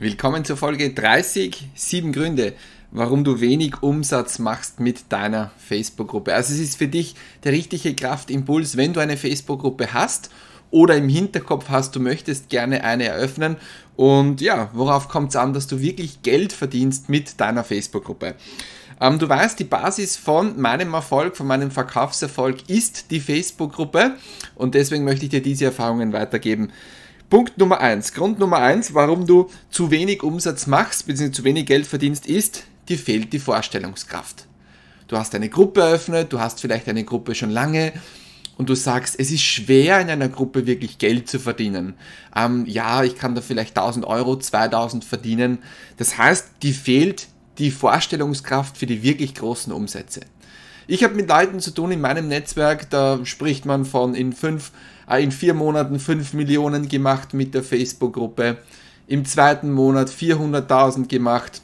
Willkommen zur Folge 30, sieben Gründe, warum du wenig Umsatz machst mit deiner Facebook-Gruppe. Also es ist für dich der richtige Kraftimpuls, wenn du eine Facebook-Gruppe hast oder im Hinterkopf hast, du möchtest gerne eine eröffnen. Und ja, worauf kommt es an, dass du wirklich Geld verdienst mit deiner Facebook-Gruppe? Ähm, du weißt, die Basis von meinem Erfolg, von meinem Verkaufserfolg ist die Facebook-Gruppe und deswegen möchte ich dir diese Erfahrungen weitergeben. Punkt Nummer eins, Grund Nummer eins, warum du zu wenig Umsatz machst, bzw. zu wenig Geld verdienst, ist, dir fehlt die Vorstellungskraft. Du hast eine Gruppe eröffnet, du hast vielleicht eine Gruppe schon lange und du sagst, es ist schwer in einer Gruppe wirklich Geld zu verdienen. Ähm, ja, ich kann da vielleicht 1000 Euro, 2000 verdienen. Das heißt, die fehlt die Vorstellungskraft für die wirklich großen Umsätze. Ich habe mit Leuten zu tun in meinem Netzwerk, da spricht man von in fünf, äh, in vier Monaten fünf Millionen gemacht mit der Facebook-Gruppe, im zweiten Monat 400.000 gemacht.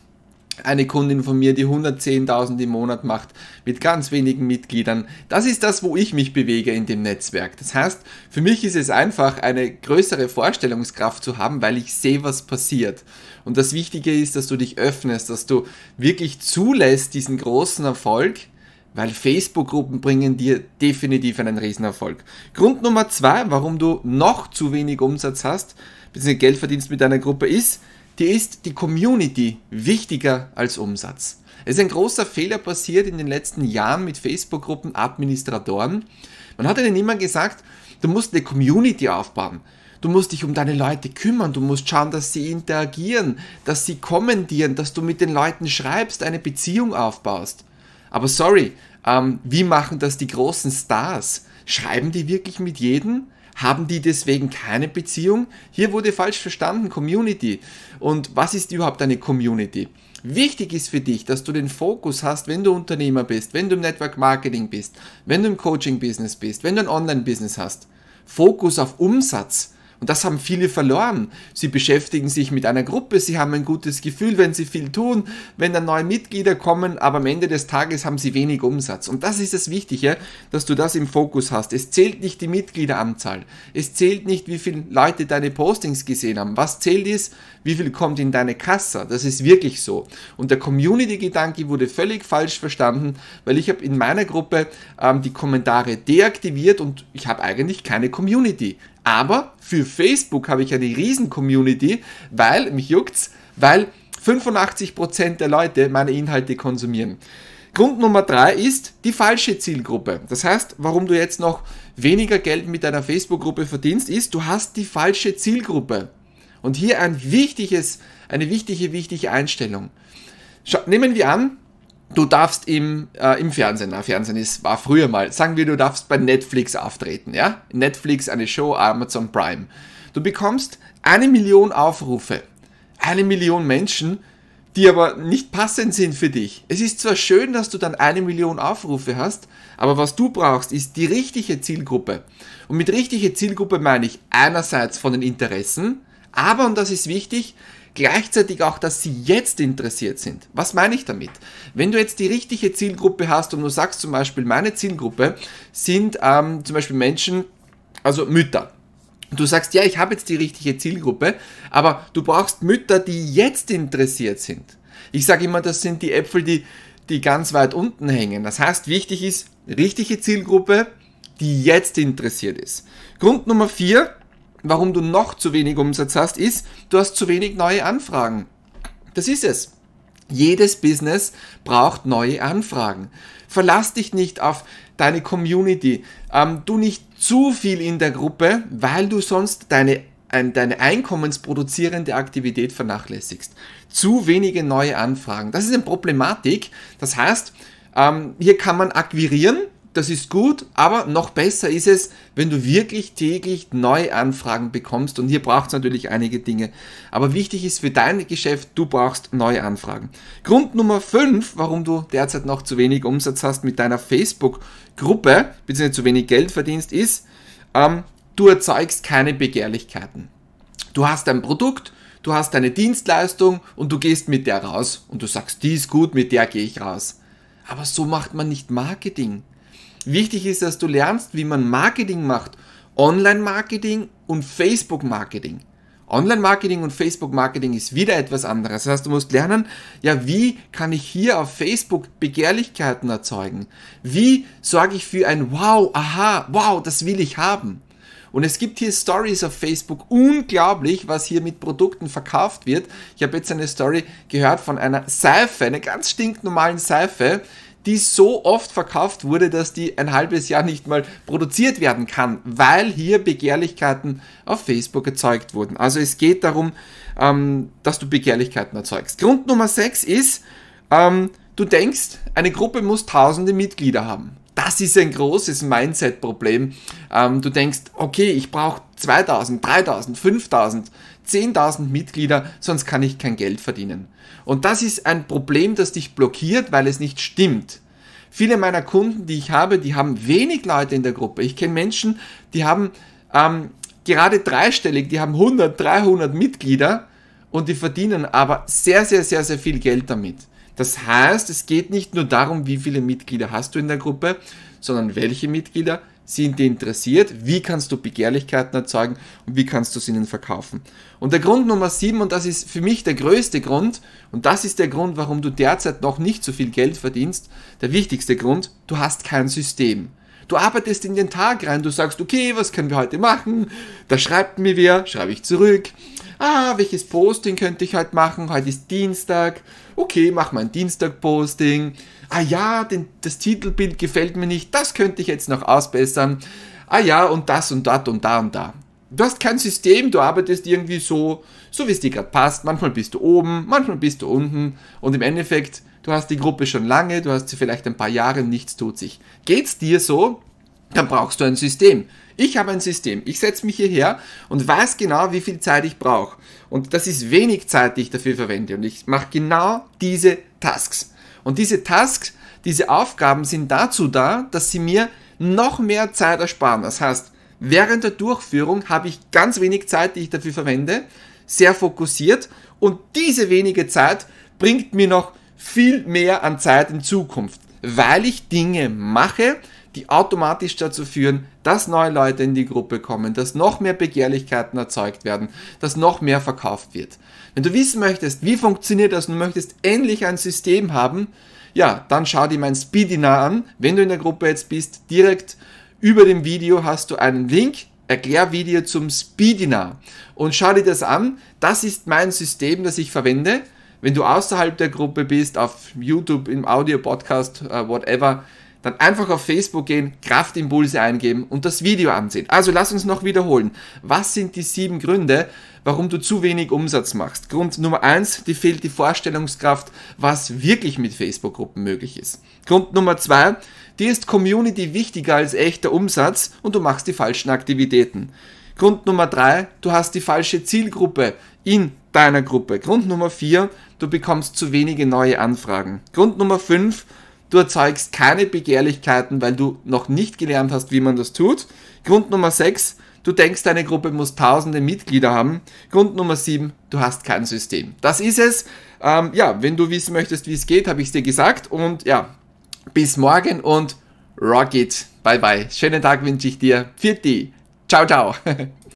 Eine Kundin von mir, die 110.000 im Monat macht, mit ganz wenigen Mitgliedern. Das ist das, wo ich mich bewege in dem Netzwerk. Das heißt, für mich ist es einfach, eine größere Vorstellungskraft zu haben, weil ich sehe, was passiert. Und das Wichtige ist, dass du dich öffnest, dass du wirklich zulässt, diesen großen Erfolg, weil Facebook-Gruppen bringen dir definitiv einen Riesenerfolg. Grund Nummer zwei, warum du noch zu wenig Umsatz hast, bzw. Geld verdienst mit deiner Gruppe, ist, dir ist die Community wichtiger als Umsatz. Es ist ein großer Fehler passiert in den letzten Jahren mit Facebook-Gruppen Administratoren. Man hat ihnen immer gesagt, du musst eine Community aufbauen. Du musst dich um deine Leute kümmern, du musst schauen, dass sie interagieren, dass sie kommentieren, dass du mit den Leuten schreibst, eine Beziehung aufbaust. Aber sorry, ähm, wie machen das die großen Stars? Schreiben die wirklich mit jedem? Haben die deswegen keine Beziehung? Hier wurde falsch verstanden, Community. Und was ist überhaupt eine Community? Wichtig ist für dich, dass du den Fokus hast, wenn du Unternehmer bist, wenn du im Network Marketing bist, wenn du im Coaching Business bist, wenn du ein Online Business hast. Fokus auf Umsatz und das haben viele verloren. Sie beschäftigen sich mit einer Gruppe, sie haben ein gutes Gefühl, wenn sie viel tun, wenn dann neue Mitglieder kommen, aber am Ende des Tages haben sie wenig Umsatz. Und das ist das Wichtige, dass du das im Fokus hast. Es zählt nicht die Mitgliederanzahl. Es zählt nicht, wie viele Leute deine Postings gesehen haben. Was zählt ist, wie viel kommt in deine Kasse. Das ist wirklich so. Und der Community-Gedanke wurde völlig falsch verstanden, weil ich habe in meiner Gruppe ähm, die Kommentare deaktiviert und ich habe eigentlich keine Community. Aber für Facebook habe ich eine riesen Community, weil, mich juckt's, weil 85% der Leute meine Inhalte konsumieren. Grund Nummer drei ist die falsche Zielgruppe. Das heißt, warum du jetzt noch weniger Geld mit deiner Facebook-Gruppe verdienst, ist, du hast die falsche Zielgruppe. Und hier ein wichtiges, eine wichtige, wichtige Einstellung. Schau, nehmen wir an, du darfst im, äh, im Fernsehen, na, Fernsehen ist, war früher mal, sagen wir, du darfst bei Netflix auftreten, ja? Netflix, eine Show, Amazon Prime. Du bekommst eine Million Aufrufe, eine Million Menschen, die aber nicht passend sind für dich. Es ist zwar schön, dass du dann eine Million Aufrufe hast, aber was du brauchst, ist die richtige Zielgruppe. Und mit richtige Zielgruppe meine ich einerseits von den Interessen, aber, und das ist wichtig, gleichzeitig auch, dass sie jetzt interessiert sind. Was meine ich damit? Wenn du jetzt die richtige Zielgruppe hast und du sagst zum Beispiel, meine Zielgruppe sind ähm, zum Beispiel Menschen, also Mütter. Du sagst, ja, ich habe jetzt die richtige Zielgruppe, aber du brauchst Mütter, die jetzt interessiert sind. Ich sage immer, das sind die Äpfel, die, die ganz weit unten hängen. Das heißt, wichtig ist, richtige Zielgruppe, die jetzt interessiert ist. Grund Nummer vier, warum du noch zu wenig Umsatz hast, ist, du hast zu wenig neue Anfragen. Das ist es. Jedes Business braucht neue Anfragen. Verlass dich nicht auf deine Community. Ähm, du nicht zu viel in der Gruppe, weil du sonst deine, ein, deine einkommensproduzierende Aktivität vernachlässigst. Zu wenige neue Anfragen. Das ist eine Problematik. Das heißt, ähm, hier kann man akquirieren, das ist gut, aber noch besser ist es, wenn du wirklich täglich neue Anfragen bekommst und hier braucht es natürlich einige Dinge. Aber wichtig ist für dein Geschäft, du brauchst neue Anfragen. Grund Nummer 5, warum du derzeit noch zu wenig Umsatz hast mit deiner Facebook-Gruppe, beziehungsweise zu wenig Geld verdienst, ist, ähm, du erzeugst keine Begehrlichkeiten. Du hast ein Produkt, du hast eine Dienstleistung und du gehst mit der raus und du sagst, die ist gut, mit der gehe ich raus. Aber so macht man nicht Marketing. Wichtig ist, dass du lernst, wie man Marketing macht. Online-Marketing und Facebook-Marketing. Online-Marketing und Facebook-Marketing ist wieder etwas anderes. Das heißt, du musst lernen, ja, wie kann ich hier auf Facebook Begehrlichkeiten erzeugen? Wie sorge ich für ein Wow, aha, wow, das will ich haben? Und es gibt hier Stories auf Facebook, unglaublich, was hier mit Produkten verkauft wird. Ich habe jetzt eine Story gehört von einer Seife, einer ganz stinknormalen Seife, die so oft verkauft wurde, dass die ein halbes Jahr nicht mal produziert werden kann, weil hier Begehrlichkeiten auf Facebook erzeugt wurden. Also es geht darum, ähm, dass du Begehrlichkeiten erzeugst. Grund Nummer 6 ist, ähm, du denkst, eine Gruppe muss tausende Mitglieder haben. Das ist ein großes Mindset-Problem. Ähm, du denkst, okay, ich brauche 2000, 3000, 5000, 10.000 Mitglieder, sonst kann ich kein Geld verdienen. Und das ist ein Problem, das dich blockiert, weil es nicht stimmt. Viele meiner Kunden, die ich habe, die haben wenig Leute in der Gruppe. Ich kenne Menschen, die haben ähm, gerade dreistellig, die haben 100, 300 Mitglieder und die verdienen aber sehr, sehr, sehr, sehr viel Geld damit. Das heißt, es geht nicht nur darum, wie viele Mitglieder hast du in der Gruppe, sondern welche Mitglieder sind dir interessiert, wie kannst du Begehrlichkeiten erzeugen und wie kannst du sie ihnen verkaufen. Und der Grund Nummer sieben, und das ist für mich der größte Grund, und das ist der Grund, warum du derzeit noch nicht so viel Geld verdienst, der wichtigste Grund, du hast kein System. Du arbeitest in den Tag rein, du sagst, okay, was können wir heute machen? Da schreibt mir wer, schreibe ich zurück. Ah, welches Posting könnte ich heute machen? Heute ist Dienstag. Okay, mach mal ein Dienstag-Posting ah ja, den, das Titelbild gefällt mir nicht, das könnte ich jetzt noch ausbessern. Ah ja, und das und dort und da und da. Du hast kein System, du arbeitest irgendwie so, so wie es dir gerade passt. Manchmal bist du oben, manchmal bist du unten und im Endeffekt, du hast die Gruppe schon lange, du hast sie vielleicht ein paar Jahre, nichts tut sich. Geht's dir so? Dann brauchst du ein System. Ich habe ein System. Ich setze mich hierher und weiß genau, wie viel Zeit ich brauche. Und das ist wenig Zeit, die ich dafür verwende. Und ich mache genau diese Tasks. Und diese Tasks, diese Aufgaben sind dazu da, dass sie mir noch mehr Zeit ersparen. Das heißt, während der Durchführung habe ich ganz wenig Zeit, die ich dafür verwende, sehr fokussiert und diese wenige Zeit bringt mir noch viel mehr an Zeit in Zukunft, weil ich Dinge mache, die automatisch dazu führen, dass neue Leute in die Gruppe kommen, dass noch mehr Begehrlichkeiten erzeugt werden, dass noch mehr verkauft wird. Wenn du wissen möchtest, wie funktioniert das und möchtest endlich ein System haben, ja, dann schau dir mein Speedinar an. Wenn du in der Gruppe jetzt bist, direkt über dem Video hast du einen Link, Erklärvideo zum Speedinar. Und schau dir das an. Das ist mein System, das ich verwende. Wenn du außerhalb der Gruppe bist, auf YouTube, im Audio-Podcast, uh, whatever, dann einfach auf Facebook gehen, Kraftimpulse eingeben und das Video ansehen. Also lass uns noch wiederholen. Was sind die sieben Gründe, warum du zu wenig Umsatz machst? Grund Nummer eins, dir fehlt die Vorstellungskraft, was wirklich mit Facebook-Gruppen möglich ist. Grund Nummer zwei, dir ist Community wichtiger als echter Umsatz und du machst die falschen Aktivitäten. Grund Nummer drei, du hast die falsche Zielgruppe in deiner Gruppe. Grund Nummer vier, du bekommst zu wenige neue Anfragen. Grund Nummer fünf, Du erzeugst keine Begehrlichkeiten, weil du noch nicht gelernt hast, wie man das tut. Grund Nummer 6, du denkst, deine Gruppe muss tausende Mitglieder haben. Grund Nummer 7, du hast kein System. Das ist es. Ähm, ja, wenn du wissen möchtest, wie es geht, habe ich es dir gesagt. Und ja, bis morgen und rock it. Bye bye. Schönen Tag wünsche ich dir. Pfiat Ciao, ciao.